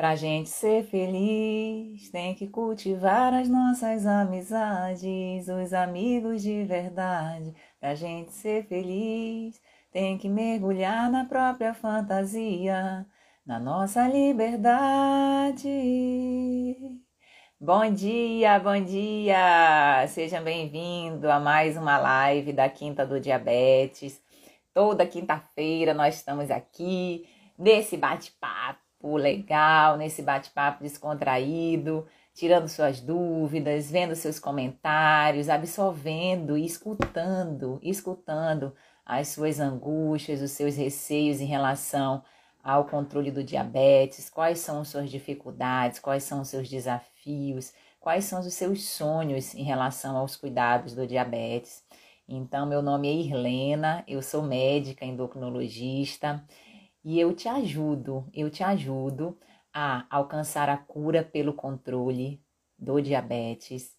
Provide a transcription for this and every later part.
Pra gente ser feliz, tem que cultivar as nossas amizades, os amigos de verdade. Pra gente ser feliz, tem que mergulhar na própria fantasia, na nossa liberdade. Bom dia, bom dia! Seja bem-vindo a mais uma live da Quinta do Diabetes. Toda quinta-feira nós estamos aqui nesse bate-papo legal, nesse bate-papo descontraído, tirando suas dúvidas, vendo seus comentários, absorvendo e escutando, escutando as suas angústias, os seus receios em relação ao controle do diabetes, quais são as suas dificuldades, quais são os seus desafios, quais são os seus sonhos em relação aos cuidados do diabetes. Então, meu nome é Irlena, eu sou médica endocrinologista e eu te ajudo, eu te ajudo a alcançar a cura pelo controle do diabetes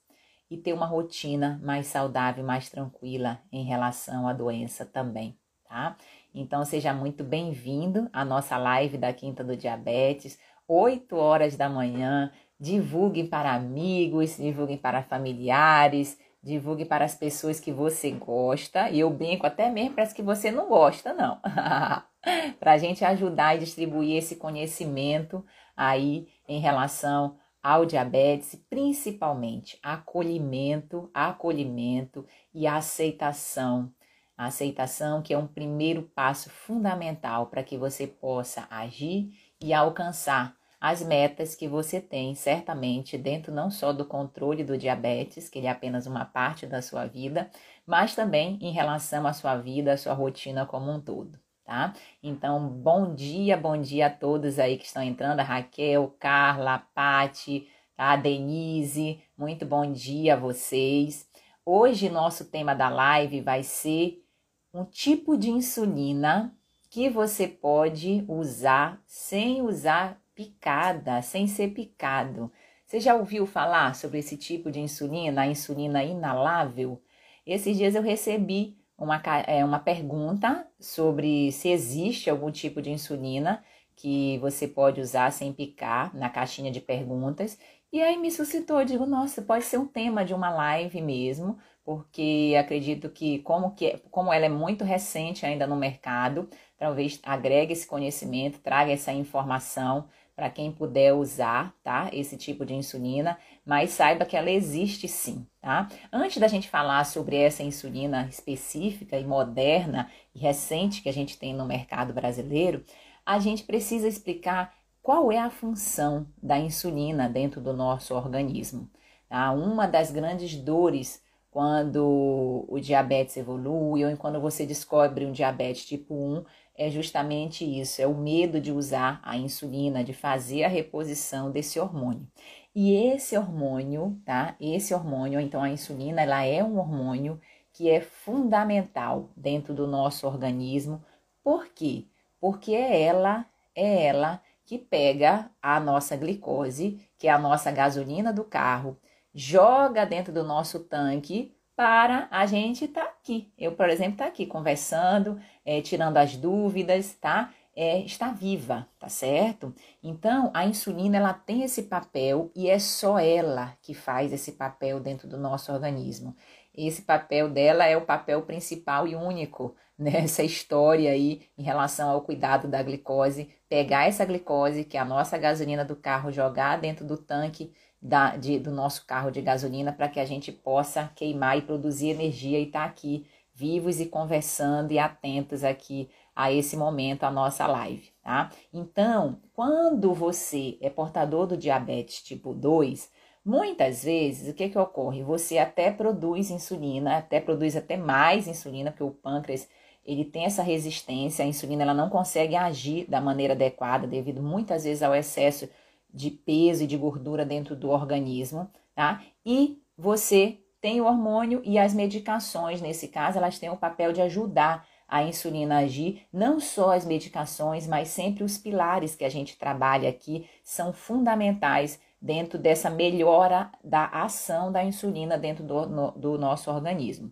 e ter uma rotina mais saudável, mais tranquila em relação à doença também, tá? Então seja muito bem-vindo à nossa live da Quinta do Diabetes, 8 horas da manhã. Divulguem para amigos, divulguem para familiares, divulgue para as pessoas que você gosta. E eu brinco até mesmo para as que você não gosta, não. para a gente ajudar e distribuir esse conhecimento aí em relação ao diabetes, principalmente acolhimento, acolhimento e aceitação. A aceitação que é um primeiro passo fundamental para que você possa agir e alcançar as metas que você tem, certamente, dentro não só do controle do diabetes, que ele é apenas uma parte da sua vida, mas também em relação à sua vida, à sua rotina como um todo tá? Então, bom dia, bom dia a todos aí que estão entrando, a Raquel, Carla, a Pati, tá? a Denise, muito bom dia a vocês. Hoje nosso tema da live vai ser um tipo de insulina que você pode usar sem usar picada, sem ser picado. Você já ouviu falar sobre esse tipo de insulina, a insulina inalável? Esses dias eu recebi uma, é, uma pergunta sobre se existe algum tipo de insulina que você pode usar sem picar na caixinha de perguntas. E aí me suscitou, digo, nossa, pode ser um tema de uma live mesmo, porque acredito que como, que como ela é muito recente ainda no mercado, talvez agregue esse conhecimento, traga essa informação para quem puder usar, tá? Esse tipo de insulina, mas saiba que ela existe sim, tá? Antes da gente falar sobre essa insulina específica e moderna e recente que a gente tem no mercado brasileiro, a gente precisa explicar qual é a função da insulina dentro do nosso organismo. Tá? Uma das grandes dores quando o diabetes evolui ou quando você descobre um diabetes tipo 1 é justamente isso, é o medo de usar a insulina, de fazer a reposição desse hormônio. E esse hormônio, tá? Esse hormônio, então a insulina, ela é um hormônio que é fundamental dentro do nosso organismo. Por quê? Porque é ela, é ela que pega a nossa glicose, que é a nossa gasolina do carro, joga dentro do nosso tanque para a gente estar tá aqui. Eu, por exemplo, estar tá aqui conversando, é, tirando as dúvidas, tá? É, está viva, tá certo? Então, a insulina ela tem esse papel e é só ela que faz esse papel dentro do nosso organismo. Esse papel dela é o papel principal e único nessa história aí em relação ao cuidado da glicose. Pegar essa glicose, que é a nossa gasolina do carro, jogar dentro do tanque da, de, do nosso carro de gasolina para que a gente possa queimar e produzir energia e estar tá aqui vivos e conversando e atentos aqui a esse momento, a nossa live, tá? Então, quando você é portador do diabetes tipo 2, muitas vezes o que que ocorre? Você até produz insulina, até produz até mais insulina, porque o pâncreas ele tem essa resistência, a insulina ela não consegue agir da maneira adequada devido muitas vezes ao excesso de peso e de gordura dentro do organismo, tá? E você tem o hormônio e as medicações, nesse caso, elas têm o papel de ajudar a insulina agir, não só as medicações, mas sempre os pilares que a gente trabalha aqui são fundamentais dentro dessa melhora da ação da insulina dentro do, no, do nosso organismo.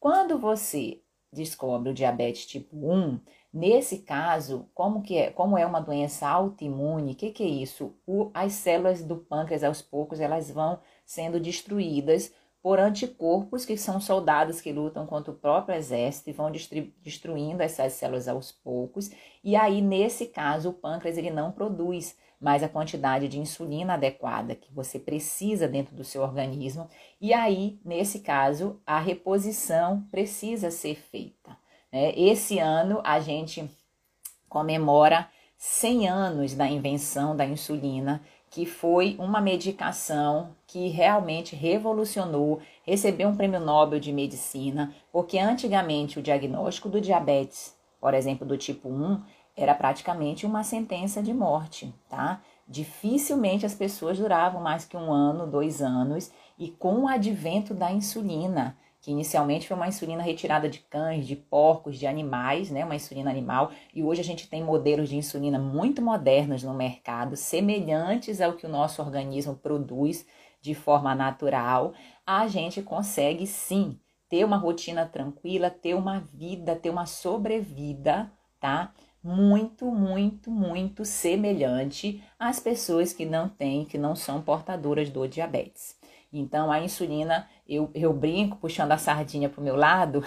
Quando você descobre o diabetes tipo 1, nesse caso, como que é, como é uma doença autoimune, o que, que é isso? O, as células do pâncreas aos poucos elas vão sendo destruídas por anticorpos, que são soldados que lutam contra o próprio exército e vão destruindo essas células aos poucos. E aí, nesse caso, o pâncreas ele não produz mais a quantidade de insulina adequada que você precisa dentro do seu organismo. E aí, nesse caso, a reposição precisa ser feita. Né? Esse ano a gente comemora 100 anos da invenção da insulina, que foi uma medicação que realmente revolucionou, recebeu um prêmio Nobel de medicina, porque antigamente o diagnóstico do diabetes, por exemplo, do tipo 1, era praticamente uma sentença de morte, tá? Dificilmente as pessoas duravam mais que um ano, dois anos, e com o advento da insulina, que inicialmente foi uma insulina retirada de cães, de porcos, de animais, né, uma insulina animal, e hoje a gente tem modelos de insulina muito modernos no mercado, semelhantes ao que o nosso organismo produz de forma natural, a gente consegue sim ter uma rotina tranquila, ter uma vida, ter uma sobrevida, tá? Muito, muito, muito semelhante às pessoas que não têm, que não são portadoras do diabetes. Então, a insulina, eu, eu brinco puxando a sardinha para o meu lado,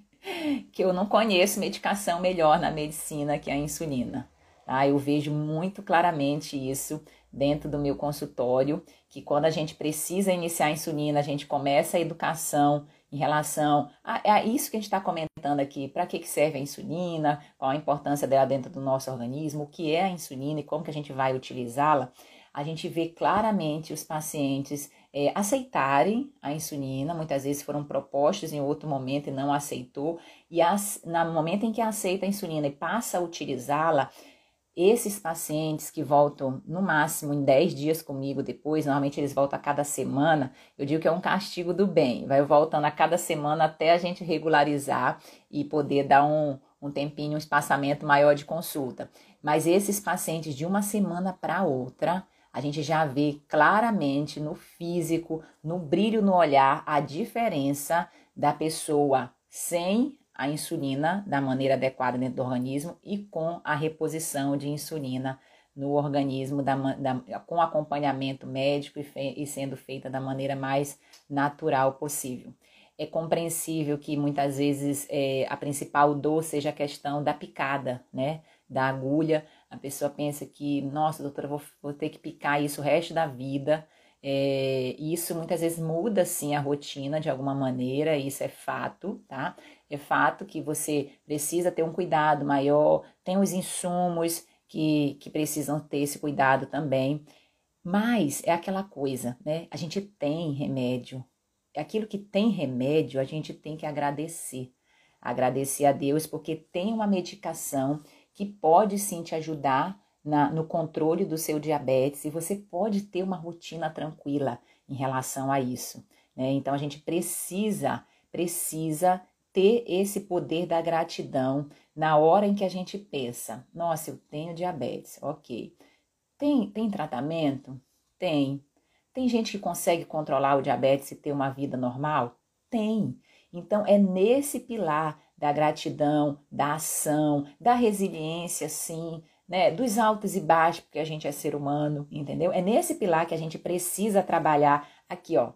que eu não conheço medicação melhor na medicina que a insulina. Tá? Eu vejo muito claramente isso dentro do meu consultório, que quando a gente precisa iniciar a insulina, a gente começa a educação em relação a, a isso que a gente está comentando aqui, para que, que serve a insulina, qual a importância dela dentro do nosso organismo, o que é a insulina e como que a gente vai utilizá-la, a gente vê claramente os pacientes é, aceitarem a insulina, muitas vezes foram propostos em outro momento e não aceitou, e as, no momento em que aceita a insulina e passa a utilizá-la, esses pacientes que voltam no máximo em 10 dias comigo depois, normalmente eles voltam a cada semana, eu digo que é um castigo do bem, vai voltando a cada semana até a gente regularizar e poder dar um, um tempinho, um espaçamento maior de consulta. Mas esses pacientes de uma semana para outra, a gente já vê claramente no físico, no brilho no olhar, a diferença da pessoa sem a insulina da maneira adequada dentro do organismo e com a reposição de insulina no organismo da, da, com acompanhamento médico e, fe, e sendo feita da maneira mais natural possível. É compreensível que muitas vezes é, a principal dor seja a questão da picada, né? Da agulha, a pessoa pensa que, nossa, doutora, vou, vou ter que picar isso o resto da vida. É, isso muitas vezes muda sim a rotina de alguma maneira, isso é fato, tá? É fato que você precisa ter um cuidado maior, tem os insumos que, que precisam ter esse cuidado também. Mas é aquela coisa, né? A gente tem remédio. Aquilo que tem remédio, a gente tem que agradecer. Agradecer a Deus porque tem uma medicação que pode sim te ajudar na, no controle do seu diabetes e você pode ter uma rotina tranquila em relação a isso. Né? Então a gente precisa, precisa ter esse poder da gratidão na hora em que a gente pensa: nossa, eu tenho diabetes, ok. Tem, tem tratamento? Tem. Tem gente que consegue controlar o diabetes e ter uma vida normal? Tem. Então é nesse pilar da gratidão, da ação, da resiliência, sim, né? Dos altos e baixos, porque a gente é ser humano, entendeu? É nesse pilar que a gente precisa trabalhar aqui, ó,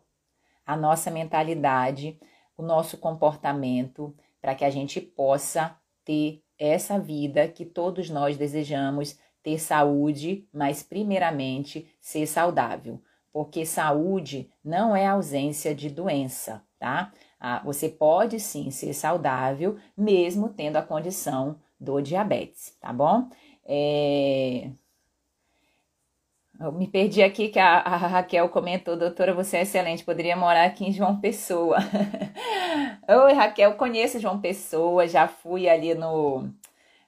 a nossa mentalidade, o nosso comportamento, para que a gente possa ter essa vida que todos nós desejamos, ter saúde, mas primeiramente ser saudável, porque saúde não é ausência de doença, tá? Ah, você pode sim ser saudável, mesmo tendo a condição do diabetes, tá bom? É... Eu me perdi aqui que a, a, Raquel comentou, doutora, você é excelente, poderia morar aqui em João Pessoa. Oi, Raquel, conheço João Pessoa, já fui ali no,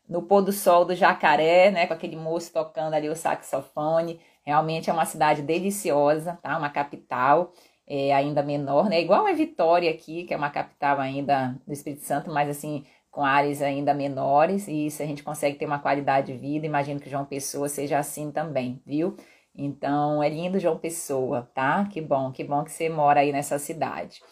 no pôr do sol do Jacaré, né, com aquele moço tocando ali o saxofone. Realmente é uma cidade deliciosa, tá? Uma capital é, ainda menor, né? Igual a Vitória aqui, que é uma capital ainda do Espírito Santo, mas assim, com áreas ainda menores, e isso a gente consegue ter uma qualidade de vida. Imagino que João Pessoa seja assim também, viu? Então, é lindo João Pessoa, tá? Que bom, que bom que você mora aí nessa cidade.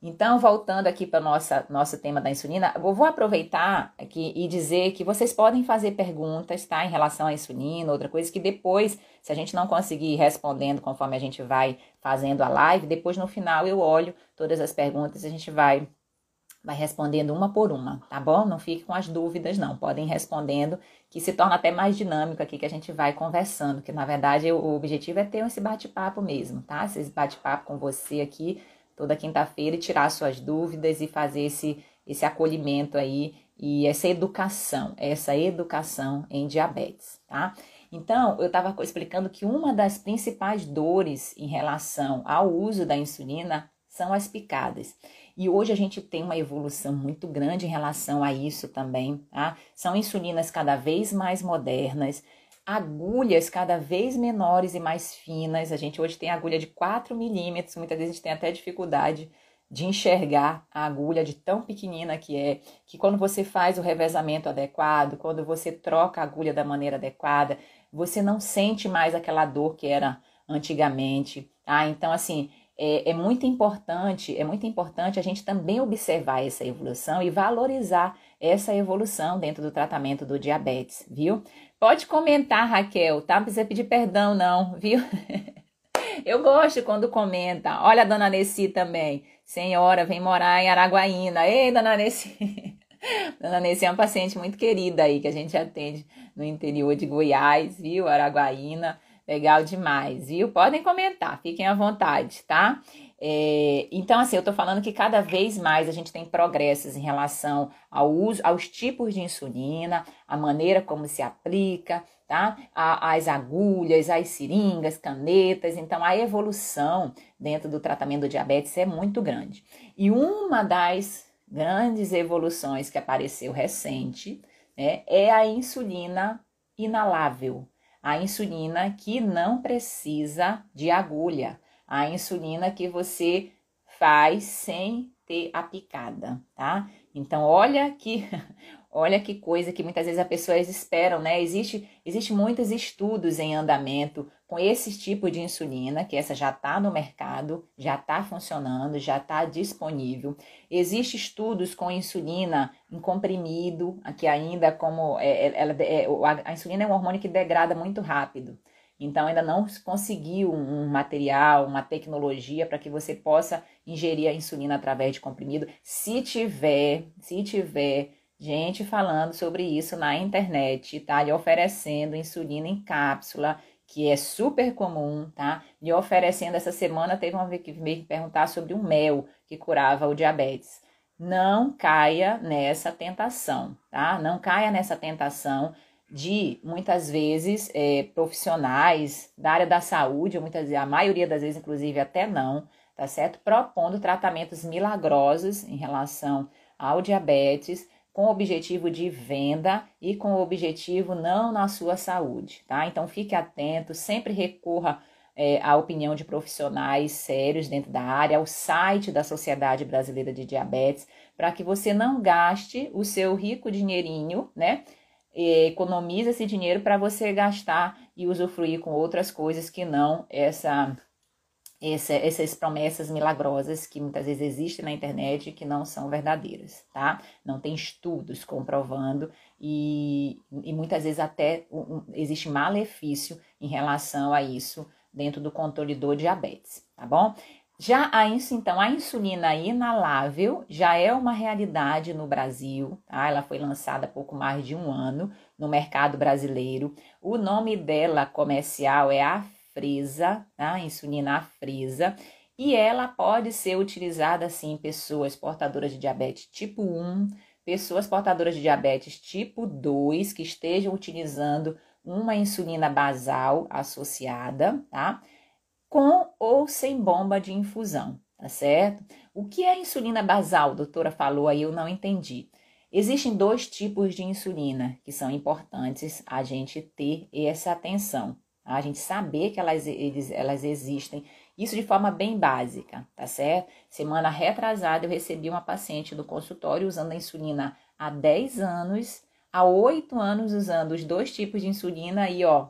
Então, voltando aqui para nossa nosso tema da insulina, eu vou aproveitar aqui e dizer que vocês podem fazer perguntas, tá, em relação à insulina, outra coisa que depois, se a gente não conseguir ir respondendo conforme a gente vai fazendo a live, depois no final eu olho todas as perguntas e a gente vai vai respondendo uma por uma, tá bom? Não fique com as dúvidas, não. Podem respondendo, que se torna até mais dinâmico aqui, que a gente vai conversando, que na verdade o objetivo é ter esse bate-papo mesmo, tá? Esse bate-papo com você aqui toda quinta-feira e tirar suas dúvidas e fazer esse, esse acolhimento aí e essa educação, essa educação em diabetes, tá? Então, eu estava explicando que uma das principais dores em relação ao uso da insulina são as picadas. E hoje a gente tem uma evolução muito grande em relação a isso também, tá? São insulinas cada vez mais modernas, agulhas cada vez menores e mais finas. A gente hoje tem agulha de 4 milímetros, muitas vezes a gente tem até dificuldade de enxergar a agulha de tão pequenina que é, que quando você faz o revezamento adequado, quando você troca a agulha da maneira adequada, você não sente mais aquela dor que era antigamente, tá? Então, assim, é, é, muito importante, é muito importante a gente também observar essa evolução e valorizar essa evolução dentro do tratamento do diabetes, viu? Pode comentar, Raquel, tá? Não precisa pedir perdão, não, viu? Eu gosto quando comenta. Olha a dona Nessi também. Senhora, vem morar em Araguaína. Ei, dona Nessi. dona Nessi é uma paciente muito querida aí, que a gente atende no interior de Goiás, viu? Araguaína. Legal demais, viu? Podem comentar, fiquem à vontade, tá? É, então, assim, eu tô falando que cada vez mais a gente tem progressos em relação ao uso, aos tipos de insulina, a maneira como se aplica, tá? A, as agulhas, as seringas, canetas. Então, a evolução dentro do tratamento do diabetes é muito grande. E uma das grandes evoluções que apareceu recente né, é a insulina inalável. A insulina que não precisa de agulha a insulina que você faz sem ter a picada, tá? Então, olha que olha que coisa que muitas vezes as pessoas esperam, né? Existe, existe muitos estudos em andamento com esse tipo de insulina, que essa já está no mercado, já está funcionando, já está disponível. Existem estudos com insulina em comprimido, que ainda como é, é ela, é, a insulina é um hormônio que degrada muito rápido. Então ainda não conseguiu um material, uma tecnologia para que você possa ingerir a insulina através de comprimido. Se tiver, se tiver gente falando sobre isso na internet, tá? Lhe oferecendo insulina em cápsula, que é super comum, tá? Lhe oferecendo essa semana teve uma vez que veio perguntar sobre o mel que curava o diabetes. Não caia nessa tentação, tá? Não caia nessa tentação de muitas vezes é, profissionais da área da saúde, muitas a maioria das vezes, inclusive, até não, tá certo? Propondo tratamentos milagrosos em relação ao diabetes, com o objetivo de venda e com o objetivo não na sua saúde, tá? Então fique atento, sempre recorra é, à opinião de profissionais sérios dentro da área, ao site da Sociedade Brasileira de Diabetes, para que você não gaste o seu rico dinheirinho, né? economiza esse dinheiro para você gastar e usufruir com outras coisas que não essa, essa, essas promessas milagrosas que muitas vezes existem na internet e que não são verdadeiras, tá? Não tem estudos comprovando e, e muitas vezes até um, existe malefício em relação a isso dentro do controle do diabetes, tá bom? Já a, então, a insulina inalável já é uma realidade no Brasil, tá? Ela foi lançada há pouco mais de um ano no mercado brasileiro. O nome dela comercial é Afresa, tá? Insulina Afresa. E ela pode ser utilizada, sim, em pessoas portadoras de diabetes tipo 1, pessoas portadoras de diabetes tipo 2 que estejam utilizando uma insulina basal associada, tá? com ou sem bomba de infusão, tá certo? O que é insulina basal? A doutora falou aí, eu não entendi. Existem dois tipos de insulina que são importantes a gente ter essa atenção, A gente saber que elas, eles, elas existem. Isso de forma bem básica, tá certo? Semana retrasada eu recebi uma paciente do consultório usando a insulina há 10 anos, há 8 anos usando os dois tipos de insulina e ó,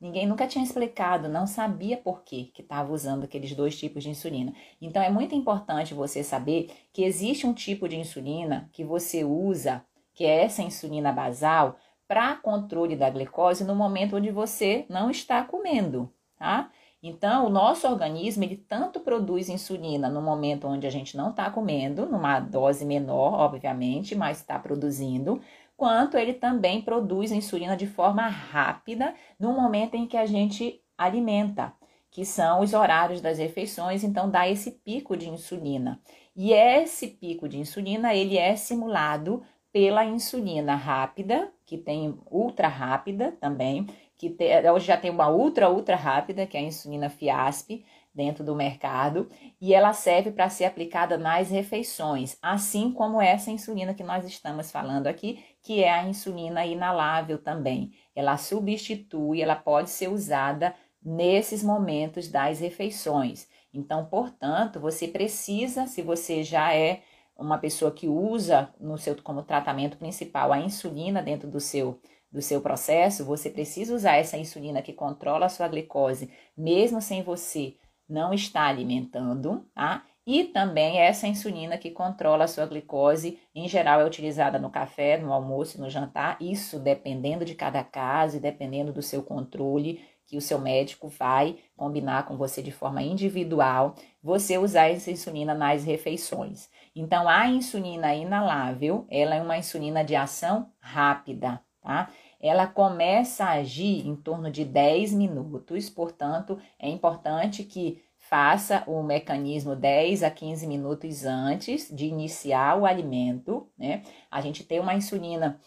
Ninguém nunca tinha explicado, não sabia por que que estava usando aqueles dois tipos de insulina. Então é muito importante você saber que existe um tipo de insulina que você usa, que é essa insulina basal, para controle da glicose no momento onde você não está comendo, tá? Então, o nosso organismo, ele tanto produz insulina no momento onde a gente não está comendo, numa dose menor, obviamente, mas está produzindo, quanto ele também produz insulina de forma rápida no momento em que a gente alimenta, que são os horários das refeições, então dá esse pico de insulina. E esse pico de insulina, ele é simulado pela insulina rápida, que tem ultra rápida também, que hoje já tem uma ultra ultra rápida, que é a insulina Fiasp, dentro do mercado e ela serve para ser aplicada nas refeições, assim como essa insulina que nós estamos falando aqui, que é a insulina inalável também. Ela substitui, ela pode ser usada nesses momentos das refeições. Então, portanto, você precisa, se você já é uma pessoa que usa no seu como tratamento principal a insulina dentro do seu do seu processo, você precisa usar essa insulina que controla a sua glicose, mesmo sem você não está alimentando, tá? E também essa insulina que controla a sua glicose, em geral é utilizada no café, no almoço e no jantar, isso dependendo de cada caso e dependendo do seu controle, que o seu médico vai combinar com você de forma individual, você usar essa insulina nas refeições. Então, a insulina inalável, ela é uma insulina de ação rápida, tá? ela começa a agir em torno de 10 minutos, portanto, é importante que faça o mecanismo 10 a 15 minutos antes de iniciar o alimento, né? A gente tem uma insulina,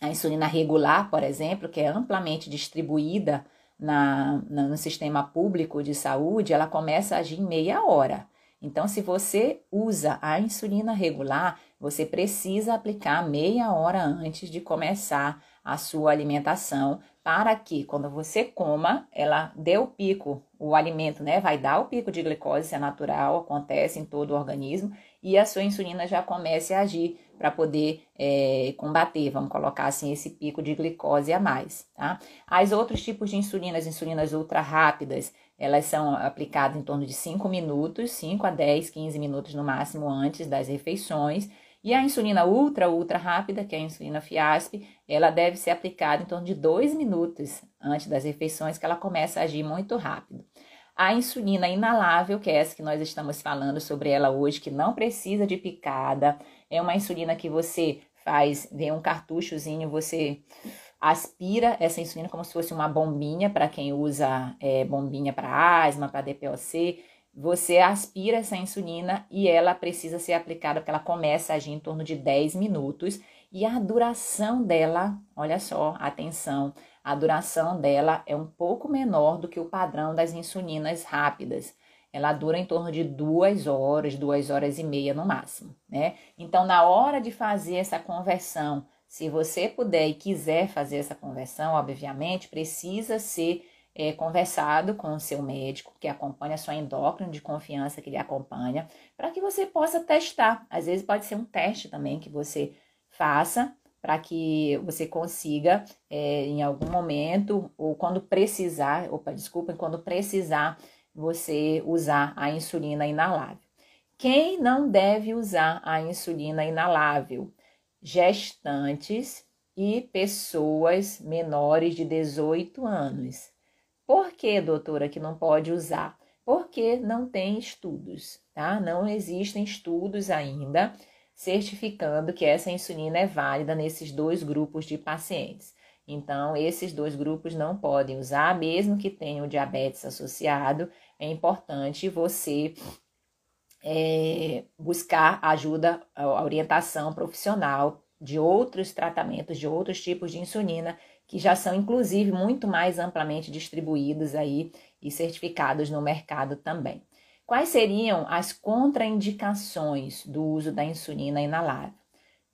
a insulina regular, por exemplo, que é amplamente distribuída na, no sistema público de saúde, ela começa a agir em meia hora. Então, se você usa a insulina regular, você precisa aplicar meia hora antes de começar a sua alimentação para que quando você coma, ela dê o pico, o alimento, né? Vai dar o pico de glicose, é natural, acontece em todo o organismo, e a sua insulina já comece a agir para poder é, combater, vamos colocar assim, esse pico de glicose a mais, tá? As outros tipos de insulinas, insulinas ultra rápidas, elas são aplicadas em torno de 5 minutos, 5 a 10, 15 minutos no máximo antes das refeições, e a insulina ultra, ultra rápida, que é a insulina Fiasp, ela deve ser aplicada em torno de dois minutos antes das refeições, que ela começa a agir muito rápido. A insulina inalável, que é essa que nós estamos falando sobre ela hoje, que não precisa de picada, é uma insulina que você faz, vem um cartuchozinho, você aspira essa insulina como se fosse uma bombinha para quem usa é, bombinha para asma, para DPOC você aspira essa insulina e ela precisa ser aplicada porque ela começa a agir em torno de 10 minutos e a duração dela, olha só, atenção, a duração dela é um pouco menor do que o padrão das insulinas rápidas. Ela dura em torno de duas horas, duas horas e meia no máximo, né? Então, na hora de fazer essa conversão, se você puder e quiser fazer essa conversão, obviamente, precisa ser é, conversado com o seu médico, que acompanha sua endócrino de confiança que ele acompanha, para que você possa testar. Às vezes pode ser um teste também que você faça para que você consiga, é, em algum momento, ou quando precisar, opa, desculpa, quando precisar, você usar a insulina inalável. Quem não deve usar a insulina inalável? Gestantes e pessoas menores de 18 anos. Por que, doutora, que não pode usar? Porque não tem estudos, tá? Não existem estudos ainda certificando que essa insulina é válida nesses dois grupos de pacientes. Então, esses dois grupos não podem usar, mesmo que tenham diabetes associado. É importante você é, buscar ajuda, orientação profissional de outros tratamentos, de outros tipos de insulina que já são inclusive muito mais amplamente distribuídos aí e certificados no mercado também. Quais seriam as contraindicações do uso da insulina inalável?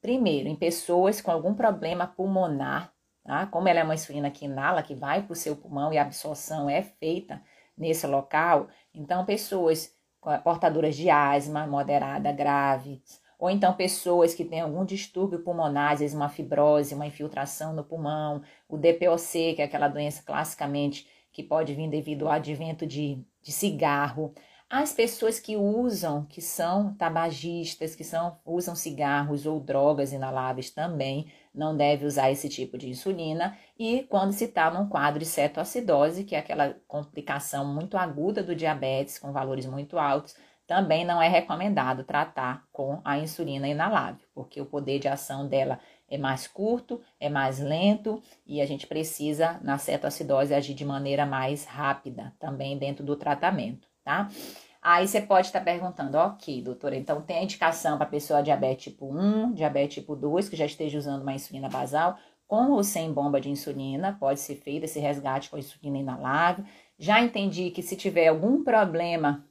Primeiro, em pessoas com algum problema pulmonar tá? Como ela é uma insulina que inala, que vai para o seu pulmão e a absorção é feita nesse local, então pessoas portadoras de asma moderada, grave, ou então pessoas que têm algum distúrbio pulmonar, às vezes uma fibrose, uma infiltração no pulmão, o DPOC, que é aquela doença classicamente que pode vir devido ao advento de, de cigarro, as pessoas que usam, que são tabagistas, que são, usam cigarros ou drogas inaláveis também, não deve usar esse tipo de insulina. E quando se está num quadro de cetoacidose, que é aquela complicação muito aguda do diabetes, com valores muito altos, também não é recomendado tratar com a insulina inalável, porque o poder de ação dela é mais curto, é mais lento e a gente precisa, na cetoacidose, agir de maneira mais rápida também dentro do tratamento, tá? Aí você pode estar perguntando, ok, doutora, então tem a indicação para pessoa diabetes tipo 1, diabetes tipo 2, que já esteja usando uma insulina basal, com ou sem bomba de insulina, pode ser feito esse resgate com insulina inalável. Já entendi que se tiver algum problema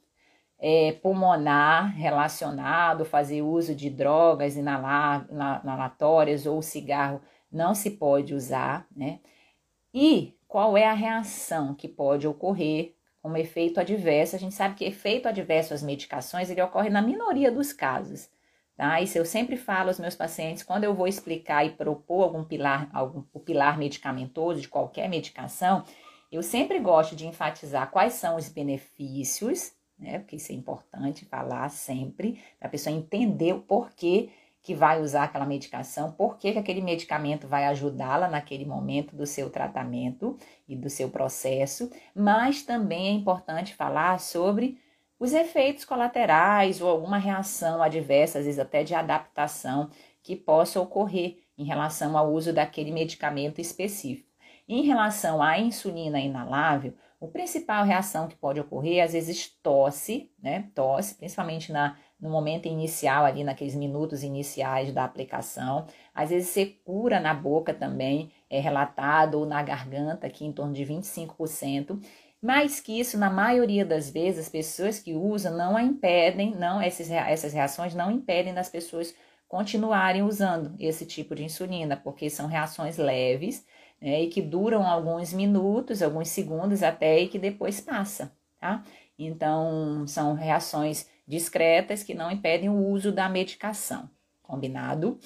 é, pulmonar relacionado, fazer uso de drogas inalatórias ou cigarro, não se pode usar, né? E qual é a reação que pode ocorrer como efeito adverso. A gente sabe que efeito adverso às medicações ele ocorre na minoria dos casos. Tá? Isso eu sempre falo aos meus pacientes quando eu vou explicar e propor algum pilar, algum o pilar medicamentoso de qualquer medicação, eu sempre gosto de enfatizar quais são os benefícios, né? Porque isso é importante falar sempre, para a pessoa entender o porquê que vai usar aquela medicação, por que, que aquele medicamento vai ajudá-la naquele momento do seu tratamento e do seu processo, mas também é importante falar sobre os efeitos colaterais ou alguma reação adversa, às vezes até de adaptação, que possa ocorrer em relação ao uso daquele medicamento específico. Em relação à insulina inalável, a principal reação que pode ocorrer, às vezes tosse, né? Tosse, principalmente na no momento inicial, ali naqueles minutos iniciais da aplicação. Às vezes secura na boca também, é relatado, ou na garganta, aqui em torno de 25%. Mais que isso, na maioria das vezes, as pessoas que usam não a impedem, não esses, essas reações não impedem das pessoas continuarem usando esse tipo de insulina, porque são reações leves né, e que duram alguns minutos, alguns segundos até e que depois passa, tá? Então, são reações discretas que não impedem o uso da medicação, combinado?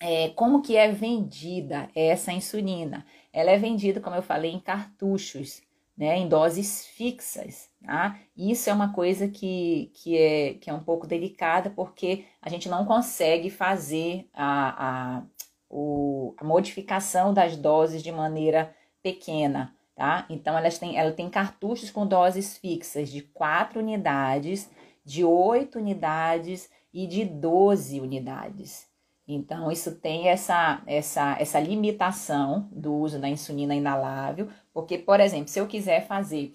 É, como que é vendida essa insulina? Ela é vendida, como eu falei, em cartuchos, né, em doses fixas, tá? Isso é uma coisa que, que, é, que é um pouco delicada, porque a gente não consegue fazer a, a, o, a modificação das doses de maneira pequena, tá? Então, elas têm, ela tem cartuchos com doses fixas de 4 unidades de 8 unidades e de 12 unidades. Então, isso tem essa, essa, essa limitação do uso da insulina inalável, porque, por exemplo, se eu quiser fazer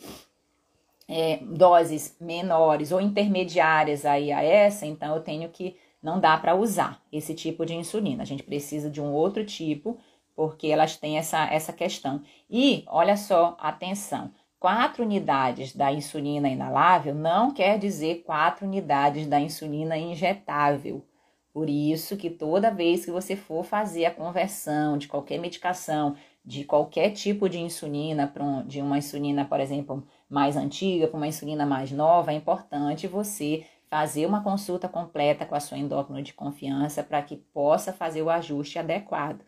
é, doses menores ou intermediárias aí a essa, então eu tenho que, não dá para usar esse tipo de insulina. A gente precisa de um outro tipo, porque elas têm essa, essa questão. E, olha só, atenção, 4 unidades da insulina inalável não quer dizer 4 unidades da insulina injetável. Por isso que toda vez que você for fazer a conversão de qualquer medicação, de qualquer tipo de insulina, de uma insulina, por exemplo, mais antiga para uma insulina mais nova, é importante você fazer uma consulta completa com a sua endócrino de confiança para que possa fazer o ajuste adequado.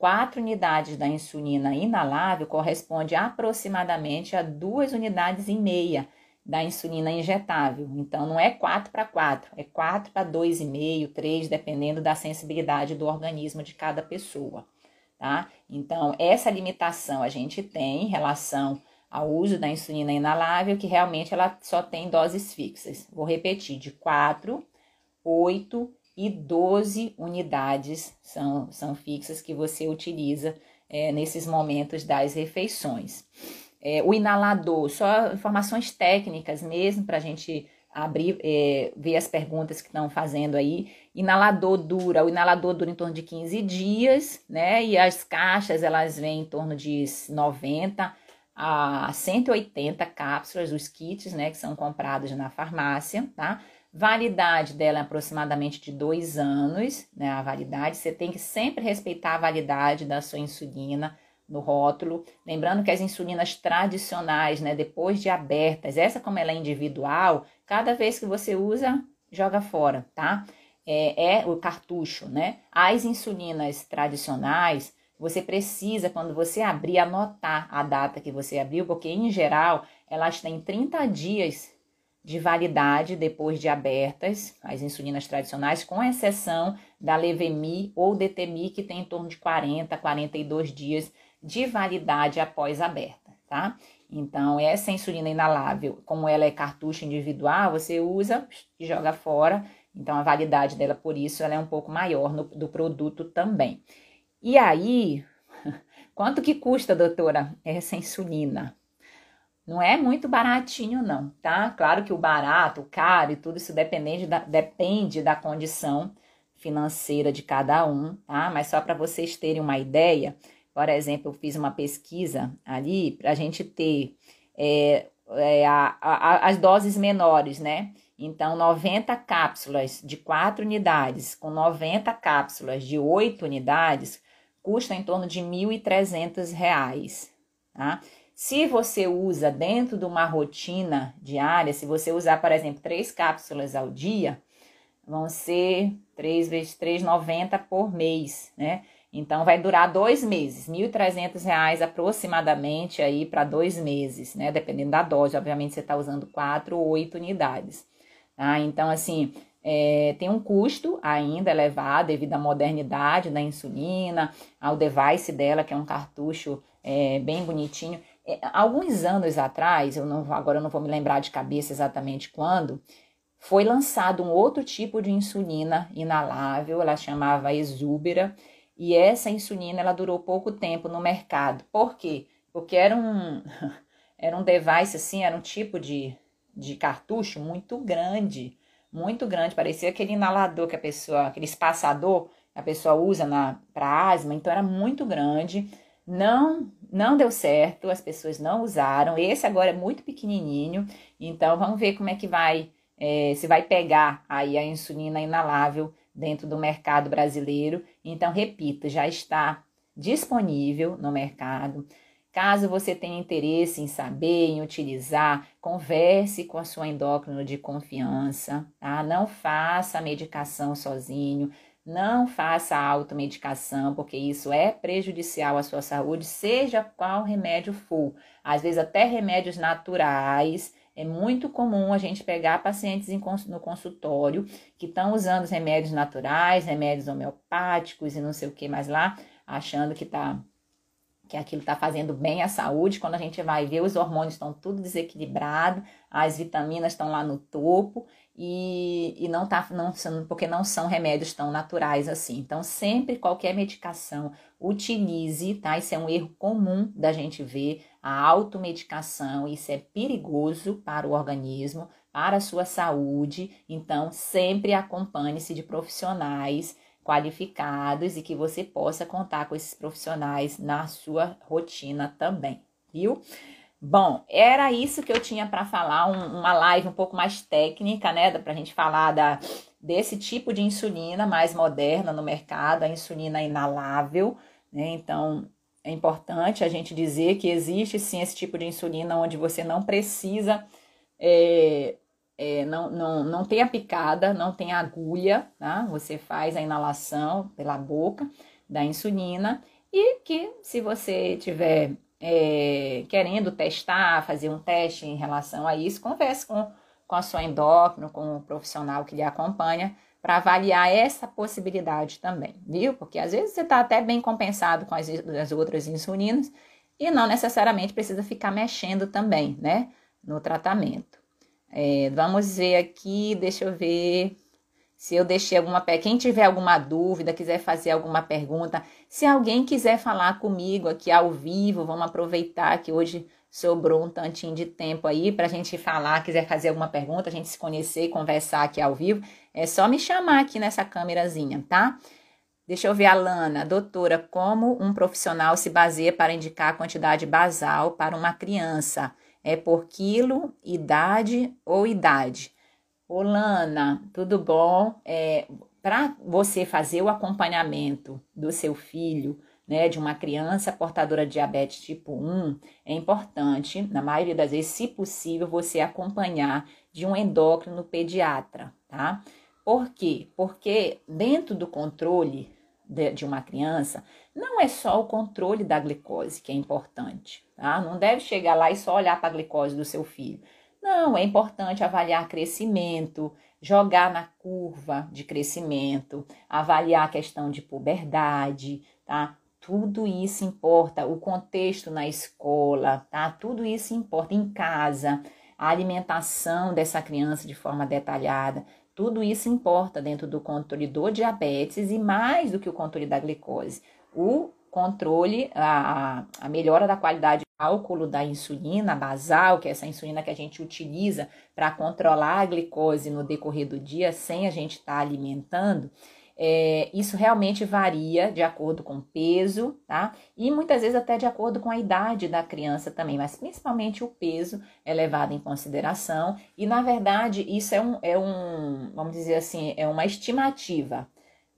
4 unidades da insulina inalável corresponde aproximadamente a 2 unidades e meia da insulina injetável. Então, não é 4 para 4, é 4 para 2,5, 3, dependendo da sensibilidade do organismo de cada pessoa, tá? Então, essa limitação a gente tem em relação ao uso da insulina inalável, que realmente ela só tem doses fixas. Vou repetir, de 4, 8 e 12 unidades são, são fixas que você utiliza é, nesses momentos das refeições. É, o inalador, só informações técnicas mesmo para a gente abrir, é, ver as perguntas que estão fazendo aí. Inalador dura, o inalador dura em torno de 15 dias, né? E as caixas elas vêm em torno de 90 a 180 cápsulas, os kits, né, que são comprados na farmácia, tá? Validade dela é aproximadamente de dois anos, né? A validade, você tem que sempre respeitar a validade da sua insulina no rótulo. Lembrando que as insulinas tradicionais, né, depois de abertas, essa como ela é individual, cada vez que você usa, joga fora, tá? É, é o cartucho, né? As insulinas tradicionais, você precisa, quando você abrir, anotar a data que você abriu, porque em geral elas têm 30 dias de validade depois de abertas, as insulinas tradicionais, com exceção da Levemi ou Detemi, que tem em torno de 40, 42 dias de validade após aberta, tá? Então, essa insulina inalável, como ela é cartucho individual, você usa e joga fora. Então, a validade dela, por isso, ela é um pouco maior no, do produto também. E aí, quanto que custa, doutora, essa insulina? Não é muito baratinho, não, tá? Claro que o barato, o caro e tudo isso depende da, depende da condição financeira de cada um, tá? Mas só para vocês terem uma ideia, por exemplo, eu fiz uma pesquisa ali para a gente ter é, é, a, a, as doses menores, né? Então, 90 cápsulas de 4 unidades com 90 cápsulas de 8 unidades custa em torno de R$ 1.300, tá? Se você usa dentro de uma rotina diária, se você usar, por exemplo, três cápsulas ao dia, vão ser 3 vezes 3,90 por mês, né? Então, vai durar dois meses, R$ 1.300 aproximadamente aí para dois meses, né? Dependendo da dose, obviamente você está usando quatro ou oito unidades, tá? Então, assim, é, tem um custo ainda elevado devido à modernidade da insulina, ao device dela, que é um cartucho é, bem bonitinho. É, alguns anos atrás, eu não, agora eu não vou me lembrar de cabeça exatamente quando, foi lançado um outro tipo de insulina inalável, ela chamava Exúbera, e essa insulina ela durou pouco tempo no mercado. Por quê? Porque era um, era um device assim, era um tipo de, de cartucho muito grande, muito grande. Parecia aquele inalador que a pessoa, aquele espaçador que a pessoa usa para asma. Então era muito grande. Não, não deu certo, as pessoas não usaram. Esse agora é muito pequenininho. Então vamos ver como é que vai, é, se vai pegar aí a insulina inalável dentro do mercado brasileiro. Então, repito, já está disponível no mercado. Caso você tenha interesse em saber, em utilizar, converse com a sua endócrino de confiança, tá? Não faça a medicação sozinho, não faça automedicação, porque isso é prejudicial à sua saúde, seja qual remédio for. Às vezes até remédios naturais é muito comum a gente pegar pacientes no consultório que estão usando os remédios naturais, remédios homeopáticos e não sei o que mais lá, achando que tá que aquilo está fazendo bem à saúde. Quando a gente vai ver, os hormônios estão tudo desequilibrado, as vitaminas estão lá no topo e, e não tá, não, porque não são remédios tão naturais assim. Então, sempre qualquer medicação, utilize, tá? Isso é um erro comum da gente ver, a automedicação, isso é perigoso para o organismo, para a sua saúde. Então, sempre acompanhe-se de profissionais qualificados e que você possa contar com esses profissionais na sua rotina também, viu? Bom, era isso que eu tinha para falar, um, uma live um pouco mais técnica, né, para a gente falar da, desse tipo de insulina mais moderna no mercado, a insulina inalável, né, então é importante a gente dizer que existe sim esse tipo de insulina onde você não precisa, é, é, não, não, não tem a picada, não tem a agulha, tá? Você faz a inalação pela boca da insulina e que se você tiver é, querendo testar, fazer um teste em relação a isso, converse com, com a sua endócrino, com o profissional que lhe acompanha, para avaliar essa possibilidade também, viu? Porque às vezes você está até bem compensado com as, as outras insulinas e não necessariamente precisa ficar mexendo também, né? No tratamento. É, vamos ver aqui, deixa eu ver se eu deixei alguma quem tiver alguma dúvida, quiser fazer alguma pergunta, se alguém quiser falar comigo aqui ao vivo, vamos aproveitar que hoje sobrou um tantinho de tempo aí para a gente falar, quiser fazer alguma pergunta, a gente se conhecer e conversar aqui ao vivo, é só me chamar aqui nessa câmerazinha, tá? Deixa eu ver a Lana, doutora, como um profissional se baseia para indicar a quantidade basal para uma criança? É por quilo, idade ou idade? Olana, tudo bom? É, Para você fazer o acompanhamento do seu filho, né, de uma criança portadora de diabetes tipo 1, é importante, na maioria das vezes, se possível, você acompanhar de um endócrino pediatra, tá? Por quê? Porque dentro do controle de, de uma criança, não é só o controle da glicose que é importante, tá? Não deve chegar lá e só olhar para a glicose do seu filho. Não, é importante avaliar crescimento, jogar na curva de crescimento, avaliar a questão de puberdade, tá? Tudo isso importa, o contexto na escola, tá? Tudo isso importa em casa, a alimentação dessa criança de forma detalhada. Tudo isso importa dentro do controle do diabetes e mais do que o controle da glicose. O controle, a, a melhora da qualidade do cálculo da insulina basal, que é essa insulina que a gente utiliza para controlar a glicose no decorrer do dia sem a gente estar tá alimentando, é, isso realmente varia de acordo com o peso, tá? E muitas vezes até de acordo com a idade da criança também, mas principalmente o peso é levado em consideração. E na verdade, isso é um, é um vamos dizer assim, é uma estimativa.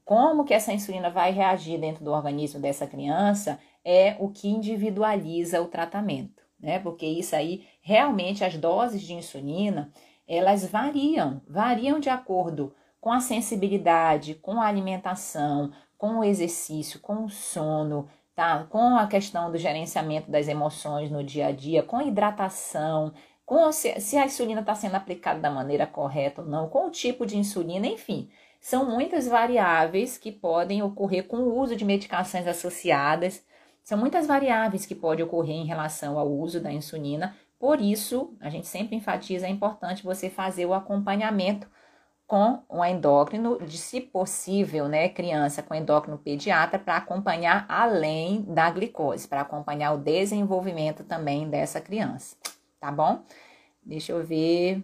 Como que essa insulina vai reagir dentro do organismo dessa criança é o que individualiza o tratamento, né? Porque isso aí, realmente, as doses de insulina, elas variam, variam de acordo com a sensibilidade, com a alimentação, com o exercício, com o sono, tá? Com a questão do gerenciamento das emoções no dia a dia, com a hidratação, com se, se a insulina está sendo aplicada da maneira correta ou não, com o tipo de insulina, enfim. São muitas variáveis que podem ocorrer com o uso de medicações associadas. São muitas variáveis que podem ocorrer em relação ao uso da insulina. Por isso, a gente sempre enfatiza, é importante você fazer o acompanhamento com um endócrino, de se possível, né, criança com endócrino pediatra, para acompanhar além da glicose, para acompanhar o desenvolvimento também dessa criança, tá bom? Deixa eu ver.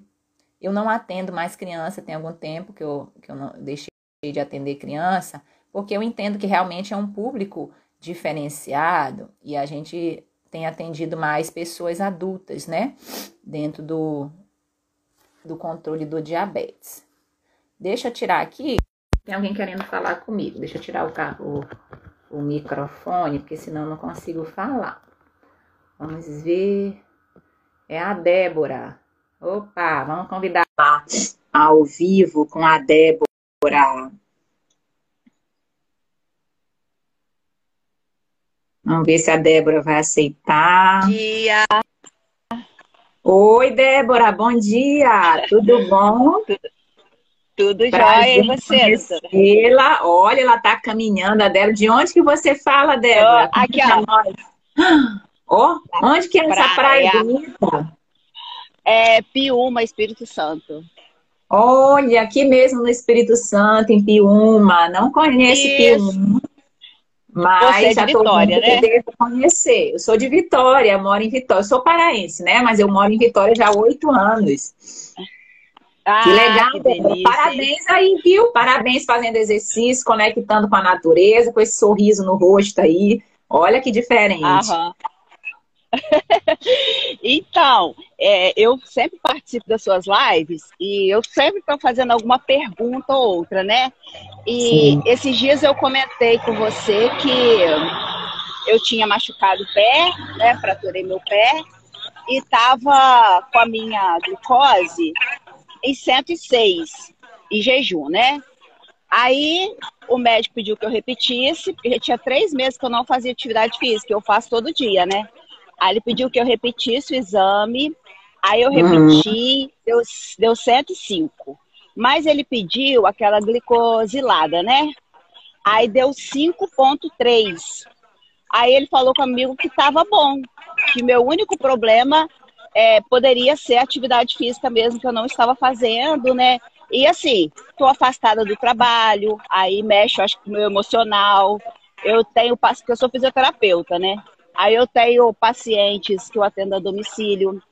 Eu não atendo mais criança, tem algum tempo que eu, que eu deixei de atender criança, porque eu entendo que realmente é um público diferenciado e a gente tem atendido mais pessoas adultas, né? Dentro do, do controle do diabetes. Deixa eu tirar aqui. Tem alguém querendo falar comigo. Deixa eu tirar o, carro, o, o microfone, porque senão eu não consigo falar. Vamos ver. É a Débora. Opa, vamos convidar ao vivo com a Débora. Vamos ver se a Débora vai aceitar. Bom dia. Oi, Débora, bom dia. Tudo bom? Tudo, tudo jóia, e você, Ela, olha, ela tá caminhando, a Débora. De onde que você fala, Débora? Oh, aqui, ó. Ó, oh, onde que é essa praia, praia bonita? É Piúma, Espírito Santo. Olha, aqui mesmo no Espírito Santo, em Piúma. Não conheço Isso. Piúma. Mas é já estou Vitória, né? conhecer. Eu sou de Vitória, moro em Vitória. Eu sou paraense, né? Mas eu moro em Vitória já há oito anos. Ah, que legal, que parabéns aí, viu? Parabéns fazendo exercício, conectando com a natureza, com esse sorriso no rosto aí. Olha que diferente. Aham. então, é, eu sempre participo das suas lives e eu sempre estou fazendo alguma pergunta ou outra, né? E Sim. esses dias eu comentei com você que eu tinha machucado o pé, né? Fraturei meu pé e estava com a minha glucose em 106 em jejum, né? Aí o médico pediu que eu repetisse, porque já tinha três meses que eu não fazia atividade física, eu faço todo dia, né? Aí ele pediu que eu repetisse o exame, aí eu repeti, uhum. deu, deu 105. Mas ele pediu aquela glicosilada, né? Aí deu 5,3. Aí ele falou comigo que estava bom, que meu único problema é, poderia ser atividade física mesmo que eu não estava fazendo, né? E assim, estou afastada do trabalho, aí mexo, acho que no meu emocional. Eu tenho, porque eu sou fisioterapeuta, né? Aí eu tenho pacientes que eu atendo a domicílio.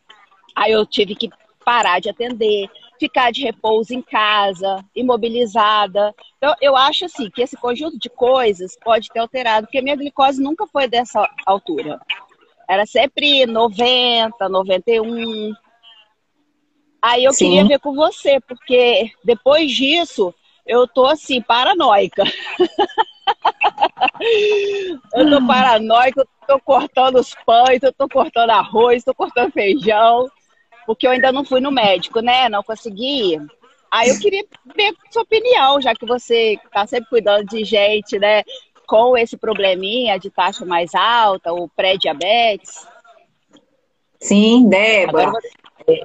Aí eu tive que parar de atender, ficar de repouso em casa, imobilizada. Então, eu acho assim que esse conjunto de coisas pode ter alterado, porque a minha glicose nunca foi dessa altura. Era sempre 90, 91. Aí eu Sim. queria ver com você, porque depois disso eu tô assim, paranoica. eu tô paranoica, eu tô cortando os pães, eu tô cortando arroz, tô cortando feijão, porque eu ainda não fui no médico, né? Não consegui. Aí eu queria ver sua opinião, já que você tá sempre cuidando de gente, né? Com esse probleminha de taxa mais alta, o pré-diabetes. Sim, Débora. Você...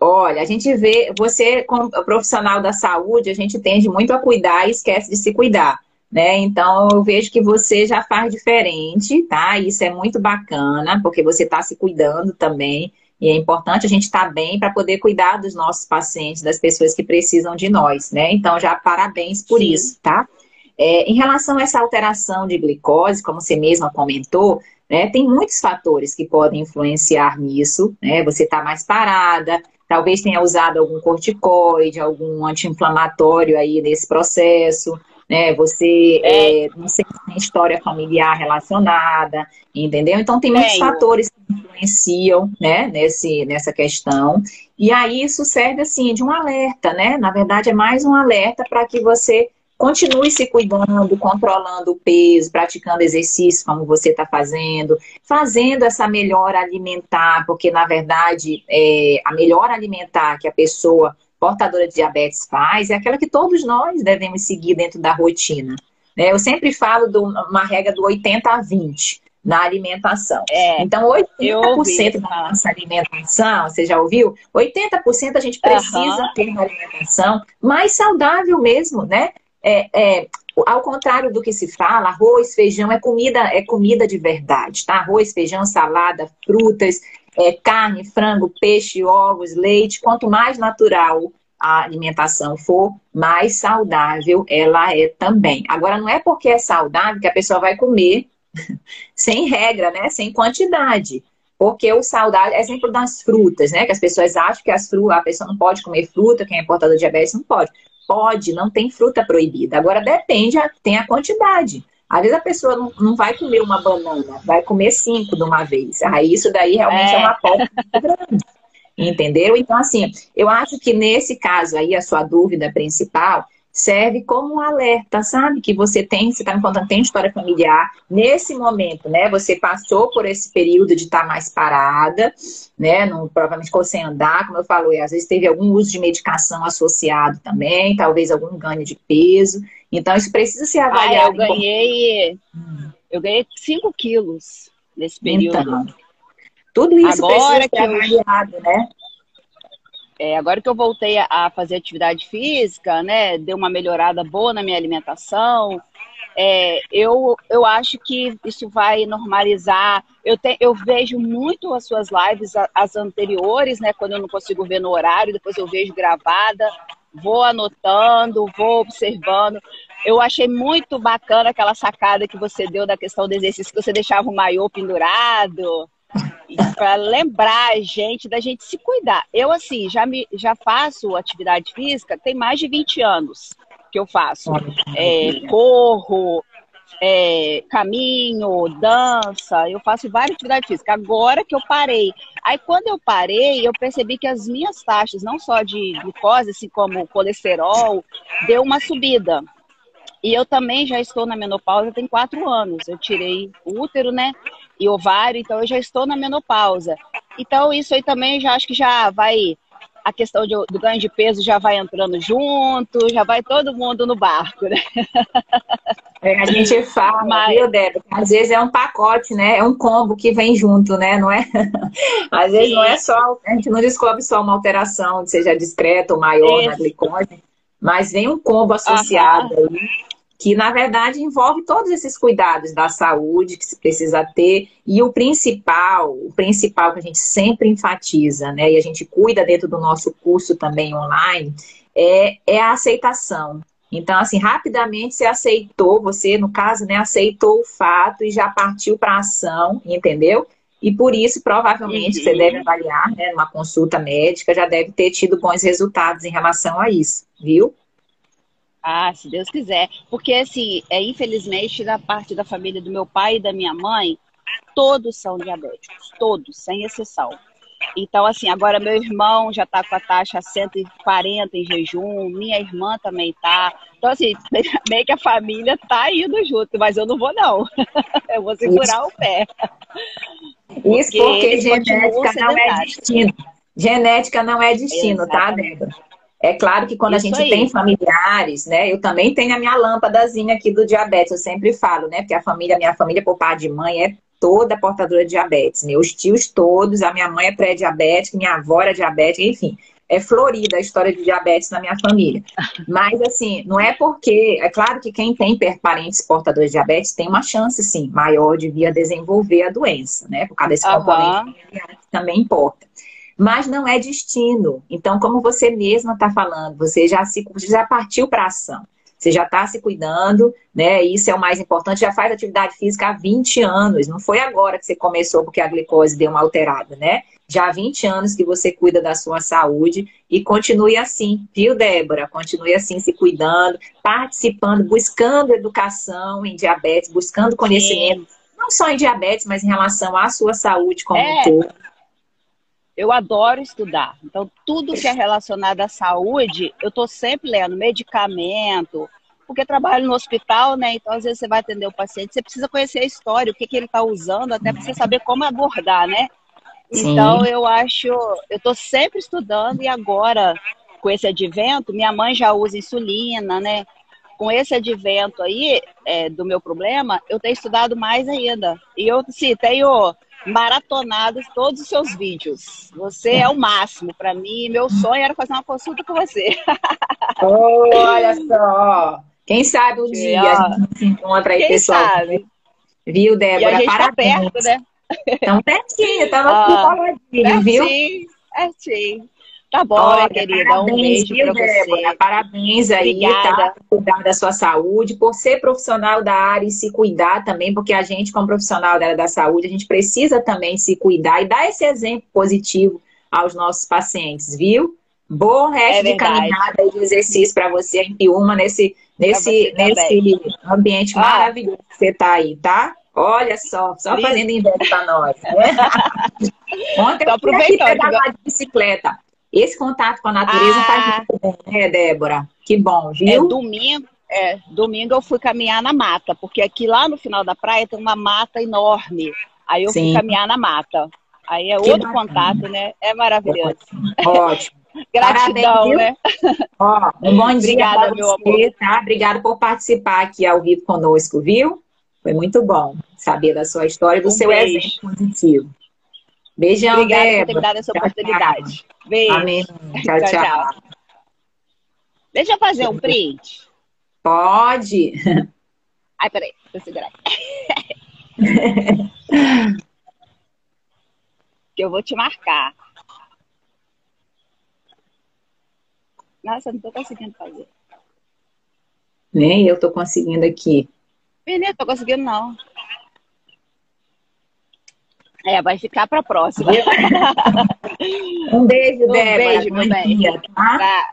Olha, a gente vê, você como profissional da saúde, a gente tende muito a cuidar e esquece de se cuidar, né? Então eu vejo que você já faz diferente, tá? Isso é muito bacana, porque você está se cuidando também. E é importante a gente estar tá bem para poder cuidar dos nossos pacientes, das pessoas que precisam de nós, né? Então, já parabéns por Sim. isso, tá? É, em relação a essa alteração de glicose, como você mesma comentou, né, tem muitos fatores que podem influenciar nisso, né? Você está mais parada, talvez tenha usado algum corticoide, algum anti-inflamatório aí nesse processo, né? Você é, não sei se tem história familiar relacionada, entendeu? Então tem muitos Tenho. fatores que influenciam, né, nesse, nessa questão. E aí isso serve assim de um alerta, né? Na verdade é mais um alerta para que você Continue se cuidando, controlando o peso, praticando exercício como você está fazendo, fazendo essa melhora alimentar, porque na verdade é, a melhora alimentar que a pessoa portadora de diabetes faz é aquela que todos nós devemos seguir dentro da rotina. Né? Eu sempre falo de uma regra do 80 a 20 na alimentação. É, então, 80% da nossa alimentação, você já ouviu? 80% a gente precisa uhum. ter uma alimentação mais saudável mesmo, né? é, é, ao contrário do que se fala, arroz, feijão é comida, é comida de verdade, tá? Arroz, feijão, salada, frutas, é, carne, frango, peixe, ovos, leite. Quanto mais natural a alimentação for, mais saudável ela é também. Agora, não é porque é saudável que a pessoa vai comer sem regra, né? Sem quantidade. Porque o saudável, exemplo das frutas, né? Que as pessoas acham que as frutas, a pessoa não pode comer fruta, quem é portador de diabetes não pode. Pode, não tem fruta proibida. Agora depende, tem a quantidade. Às vezes a pessoa não, não vai comer uma banana, vai comer cinco de uma vez. Aí isso daí realmente é, é uma porta muito grande. Entendeu? Então, assim, eu acho que nesse caso aí, a sua dúvida principal serve como um alerta, sabe? Que você tem, você está me contando, tem história familiar. Nesse momento, né? Você passou por esse período de estar tá mais parada, né? Não, provavelmente ficou sem andar, como eu falei, às vezes teve algum uso de medicação associado também, talvez algum ganho de peso. Então, isso precisa ser avaliado. Ah, eu ganhei. Hum. Eu ganhei 5 quilos nesse período. Então, tudo isso Agora precisa ser avaliado, né? É, agora que eu voltei a fazer atividade física, né, deu uma melhorada boa na minha alimentação. É, eu, eu acho que isso vai normalizar. Eu, te, eu vejo muito as suas lives, as anteriores, né, quando eu não consigo ver no horário, depois eu vejo gravada, vou anotando, vou observando. Eu achei muito bacana aquela sacada que você deu da questão do exercício, que você deixava o maiô pendurado para lembrar a gente da gente se cuidar. Eu, assim, já, me, já faço atividade física, tem mais de 20 anos que eu faço. É, corro, é, caminho, dança, eu faço várias atividades físicas. Agora que eu parei. Aí, quando eu parei, eu percebi que as minhas taxas, não só de glicose, assim como colesterol, deu uma subida. E eu também já estou na menopausa tem quatro anos. Eu tirei o útero, né? E ovário, então eu já estou na menopausa. Então isso aí também já acho que já vai. A questão de, do ganho de peso já vai entrando junto, já vai todo mundo no barco, né? É, a gente fala, Mas... viu, Débora? Às vezes é um pacote, né? É um combo que vem junto, né? Não é? Às vezes Sim. não é só, a gente não descobre só uma alteração, seja discreta ou maior Isso. na glicose, mas vem um combo associado aí que na verdade envolve todos esses cuidados da saúde que se precisa ter e o principal, o principal que a gente sempre enfatiza, né, e a gente cuida dentro do nosso curso também online, é, é a aceitação. Então, assim, rapidamente você aceitou, você, no caso, né, aceitou o fato e já partiu para a ação, entendeu? E por isso, provavelmente, uhum. você deve avaliar, né, numa consulta médica, já deve ter tido bons resultados em relação a isso, viu? Ah, se Deus quiser. Porque, assim, é, infelizmente, da parte da família do meu pai e da minha mãe, todos são diabéticos. Todos, sem exceção. Então, assim, agora meu irmão já está com a taxa 140 em jejum, minha irmã também está. Então, assim, meio que a família está indo junto, mas eu não vou, não. eu vou segurar Isso. o pé. Isso porque, porque genética não é destino. Genética não é destino, Exatamente. tá, Débora? É claro que quando Isso a gente aí. tem familiares, né? Eu também tenho a minha lâmpadazinha aqui do diabetes, eu sempre falo, né? Porque a família, minha família por pai de mãe é toda portadora de diabetes. Meus tios todos, a minha mãe é pré-diabética, minha avó é diabética, enfim. É florida a história de diabetes na minha família. Mas, assim, não é porque. É claro que quem tem parentes portadores de diabetes tem uma chance, sim, maior de vir a desenvolver a doença, né? Por causa desse uhum. componente que também importa mas não é destino. Então, como você mesma está falando, você já se já partiu para ação. Você já está se cuidando, né? Isso é o mais importante. Já faz atividade física há 20 anos. Não foi agora que você começou porque a glicose deu uma alterada, né? Já há 20 anos que você cuida da sua saúde e continue assim, viu, Débora? Continue assim, se cuidando, participando, buscando educação em diabetes, buscando conhecimento, Sim. não só em diabetes, mas em relação à sua saúde como é. um todo eu adoro estudar. Então, tudo que é relacionado à saúde, eu estou sempre lendo medicamento, porque trabalho no hospital, né? Então, às vezes você vai atender o paciente, você precisa conhecer a história, o que, que ele está usando, até para você saber como abordar, né? Sim. Então, eu acho, eu estou sempre estudando e agora, com esse advento, minha mãe já usa insulina, né? Com esse advento aí é, do meu problema, eu tenho estudado mais ainda. E eu, sim, tenho maratonados todos os seus vídeos. Você é o máximo para mim. Meu sonho era fazer uma consulta com você. Oh, olha só. Quem sabe um dia a gente se encontra aí, Quem pessoal. Sabe? Viu, Débora? E a gente tá Parabéns. tá perto, né? Tão pertinho, tava ah, coladinho, viu? Pertinho, pertinho. Tá bom, Olha, querida. Parabéns, um beijo viu, Débora? Parabéns aí, tá? Obrigada. tá? Por cuidar da sua saúde, por ser profissional da área e se cuidar também, porque a gente, como profissional da área da saúde, a gente precisa também se cuidar e dar esse exemplo positivo aos nossos pacientes, viu? Bom resto é de caminhada e de exercício para você em Piuma, nesse, nesse, nesse ambiente ah. maravilhoso que você tá aí, tá? Olha só, só fazendo inveja para nós. Né? Ontem eu fui aqui pegar uma bicicleta. Esse contato com a natureza ah, faz muito bem, né, Débora? Que bom, viu? É, domingo, é, domingo eu fui caminhar na mata, porque aqui lá no final da praia tem uma mata enorme. Aí eu Sim. fui caminhar na mata. Aí é que outro bacana. contato, né? É maravilhoso. Ótimo. Gratidão, Parabéns, né? Ó, um bom dia Obrigada, meu você, amor. tá? Obrigada por participar aqui ao vivo conosco, viu? Foi muito bom saber da sua história e do um seu beijo. exemplo positivo. Beijão, Obrigada Débora. por ter me dado essa tchau, oportunidade. Tchau. Beijo. Amém. Tchau, tchau, tchau. Deixa eu fazer um print. Pode. Ai, peraí. Eu segurar. que eu vou te marcar. Nossa, não tô conseguindo fazer. Nem eu tô conseguindo aqui. Menina, tô conseguindo não. É, vai ficar para a próxima. um beijo, um Débora. Beijo, meu bem. Dia, tá? tá?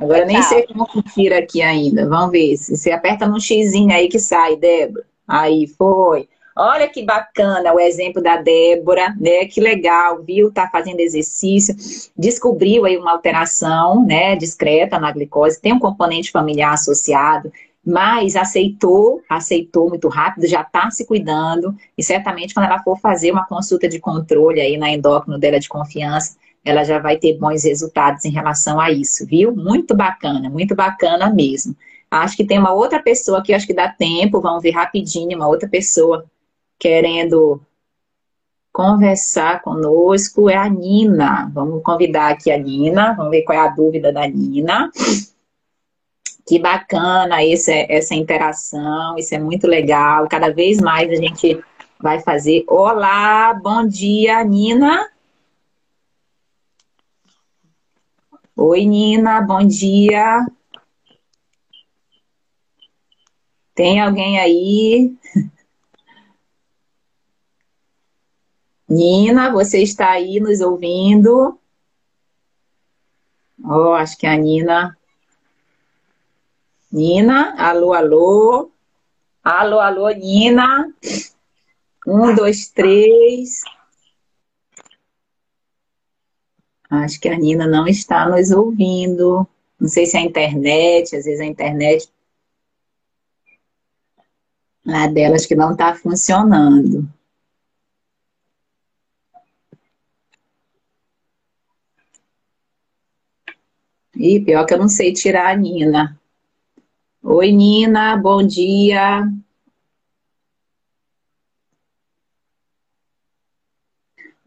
Agora nem sei como conferir aqui ainda. Vamos ver. Se você aperta no xizinho aí que sai, Débora. Aí, foi. Olha que bacana o exemplo da Débora, né? Que legal, viu? Tá fazendo exercício, descobriu aí uma alteração, né? Discreta na glicose, tem um componente familiar associado mas aceitou, aceitou muito rápido, já está se cuidando, e certamente quando ela for fazer uma consulta de controle aí na endócrino dela de confiança, ela já vai ter bons resultados em relação a isso, viu? Muito bacana, muito bacana mesmo. Acho que tem uma outra pessoa aqui, acho que dá tempo, vamos ver rapidinho, uma outra pessoa querendo conversar conosco, é a Nina. Vamos convidar aqui a Nina, vamos ver qual é a dúvida da Nina. Que bacana esse, essa interação, isso é muito legal. Cada vez mais a gente vai fazer. Olá, bom dia, Nina. Oi, Nina, bom dia. Tem alguém aí? Nina, você está aí nos ouvindo? Oh, acho que a Nina Nina, alô, alô. Alô, alô, Nina. Um, dois, três. Acho que a Nina não está nos ouvindo. Não sei se é a internet, às vezes a internet lá delas que não está funcionando. E pior que eu não sei tirar a Nina. Oi, Nina, bom dia.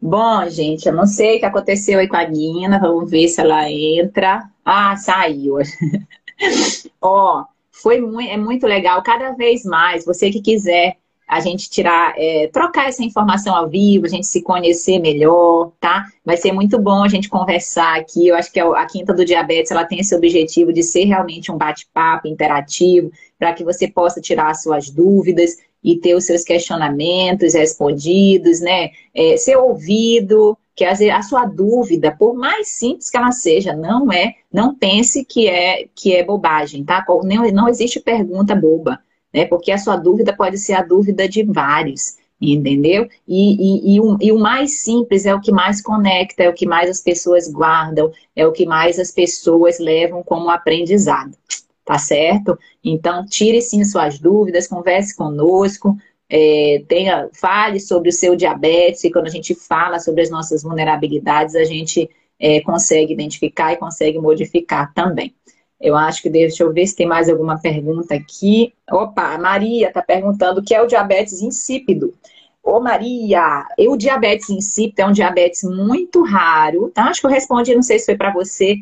Bom, gente, eu não sei o que aconteceu aí com a Nina. Vamos ver se ela entra. Ah, saiu. Ó, foi muito, é muito legal. Cada vez mais, você que quiser a gente tirar, é, trocar essa informação ao vivo, a gente se conhecer melhor, tá? Vai ser muito bom a gente conversar aqui. Eu acho que a Quinta do Diabetes ela tem esse objetivo de ser realmente um bate-papo interativo, para que você possa tirar as suas dúvidas e ter os seus questionamentos respondidos, né? É, ser ouvido, que a sua dúvida, por mais simples que ela seja, não é, não pense que é que é bobagem, tá? Não, não existe pergunta boba, né? Porque a sua dúvida pode ser a dúvida de vários, entendeu? E, e, e, o, e o mais simples é o que mais conecta, é o que mais as pessoas guardam, é o que mais as pessoas levam como aprendizado tá certo? Então, tire sim suas dúvidas, converse conosco, é, tenha, fale sobre o seu diabetes, e quando a gente fala sobre as nossas vulnerabilidades, a gente é, consegue identificar e consegue modificar também. Eu acho que deixa eu ver se tem mais alguma pergunta aqui. Opa, a Maria está perguntando o que é o diabetes insípido. Ô Maria, o diabetes insípido é um diabetes muito raro, tá? Acho que eu respondi, não sei se foi para você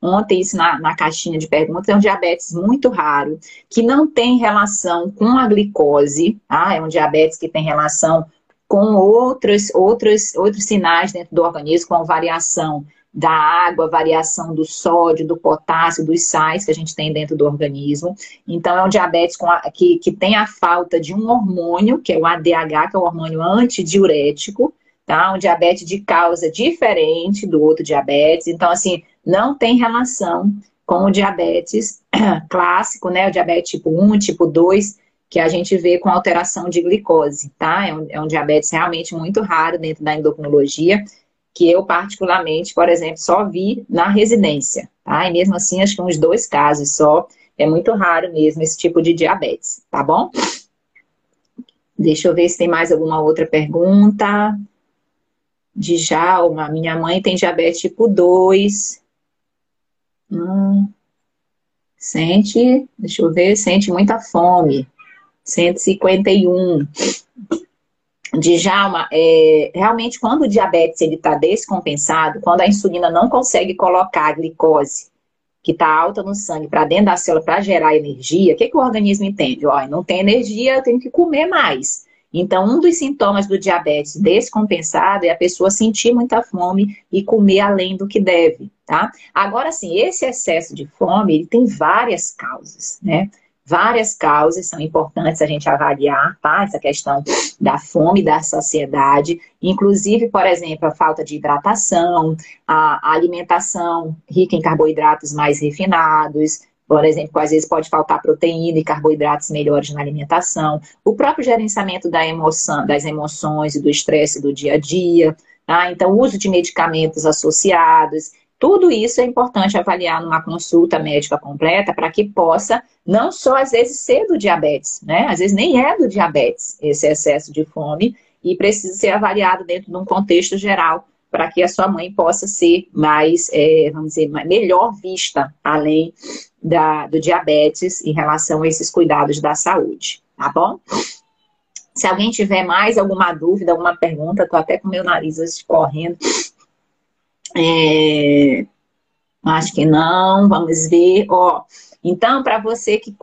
ontem isso na, na caixinha de perguntas, é um diabetes muito raro, que não tem relação com a glicose, tá? É um diabetes que tem relação com outros, outros, outros sinais dentro do organismo, com variação da água, variação do sódio, do potássio, dos sais que a gente tem dentro do organismo. Então, é um diabetes a, que, que tem a falta de um hormônio, que é o ADH, que é o hormônio antidiurético, tá? Um diabetes de causa diferente do outro diabetes. Então, assim, não tem relação com o diabetes clássico, né? O diabetes tipo 1, tipo 2, que a gente vê com alteração de glicose, tá? É um, é um diabetes realmente muito raro dentro da endocrinologia que eu particularmente, por exemplo, só vi na residência, tá? E mesmo assim, acho que uns dois casos só, é muito raro mesmo esse tipo de diabetes, tá bom? Deixa eu ver se tem mais alguma outra pergunta. Djalma, minha mãe tem diabetes tipo 2. Hum, sente, deixa eu ver, sente muita fome. 151. Djalma, é, realmente quando o diabetes está descompensado, quando a insulina não consegue colocar a glicose que está alta no sangue para dentro da célula para gerar energia, o que, que o organismo entende? Ó, não tem energia, eu tenho que comer mais. Então, um dos sintomas do diabetes descompensado é a pessoa sentir muita fome e comer além do que deve, tá? Agora, sim, esse excesso de fome, ele tem várias causas, né? Várias causas são importantes a gente avaliar, tá? Essa questão da fome, da saciedade, inclusive, por exemplo, a falta de hidratação, a alimentação rica em carboidratos mais refinados, por exemplo, às vezes pode faltar proteína e carboidratos melhores na alimentação, o próprio gerenciamento da emoção, das emoções e do estresse do dia a dia, tá? Então, o uso de medicamentos associados, tudo isso é importante avaliar numa consulta médica completa para que possa não só às vezes ser do diabetes, né? Às vezes nem é do diabetes esse excesso de fome e precisa ser avaliado dentro de um contexto geral para que a sua mãe possa ser mais, é, vamos dizer, melhor vista além da, do diabetes em relação a esses cuidados da saúde, tá bom? Se alguém tiver mais alguma dúvida, alguma pergunta, estou até com meu nariz escorrendo. É, acho que não, vamos ver. Ó, então, para você que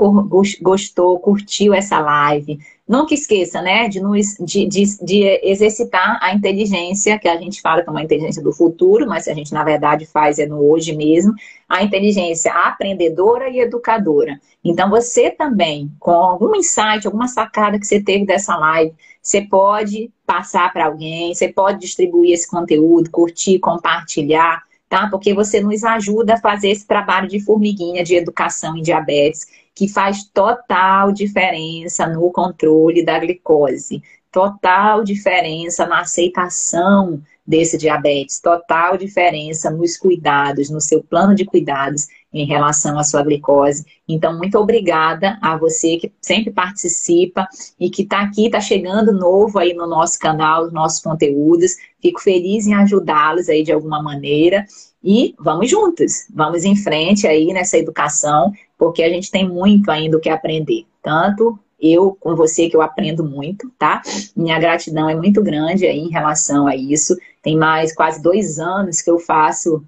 gostou, curtiu essa live, nunca esqueça, né, de, nos, de, de, de, exercitar a inteligência, que a gente fala que é uma inteligência do futuro, mas a gente, na verdade, faz é no hoje mesmo, a inteligência aprendedora e educadora. Então, você também, com algum insight, alguma sacada que você teve dessa live, você pode passar para alguém, você pode distribuir esse conteúdo, curtir, compartilhar, tá? Porque você nos ajuda a fazer esse trabalho de formiguinha de educação em diabetes, que faz total diferença no controle da glicose, total diferença na aceitação desse diabetes, total diferença nos cuidados, no seu plano de cuidados em relação à sua glicose. Então, muito obrigada a você que sempre participa e que está aqui, está chegando novo aí no nosso canal, nos nossos conteúdos. Fico feliz em ajudá-los aí de alguma maneira. E vamos juntos, vamos em frente aí nessa educação, porque a gente tem muito ainda o que aprender, tanto eu com você que eu aprendo muito, tá? Minha gratidão é muito grande aí em relação a isso. Tem mais quase dois anos que eu faço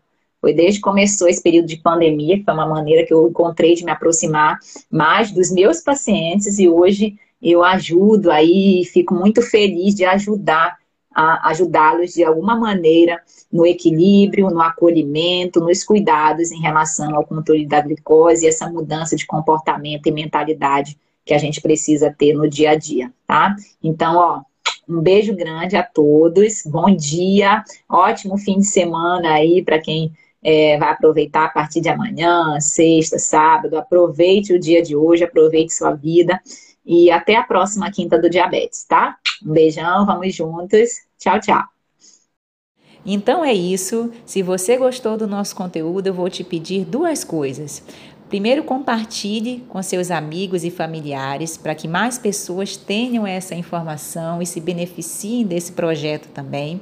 foi desde que começou esse período de pandemia, que foi uma maneira que eu encontrei de me aproximar mais dos meus pacientes e hoje eu ajudo aí, fico muito feliz de ajudar ajudá-los de alguma maneira no equilíbrio, no acolhimento, nos cuidados em relação ao controle da glicose e essa mudança de comportamento e mentalidade que a gente precisa ter no dia a dia, tá? Então, ó, um beijo grande a todos, bom dia, ótimo fim de semana aí para quem é, vai aproveitar a partir de amanhã, sexta, sábado. Aproveite o dia de hoje, aproveite sua vida. E até a próxima quinta do diabetes, tá? Um beijão, vamos juntos. Tchau, tchau. Então é isso. Se você gostou do nosso conteúdo, eu vou te pedir duas coisas. Primeiro, compartilhe com seus amigos e familiares para que mais pessoas tenham essa informação e se beneficiem desse projeto também.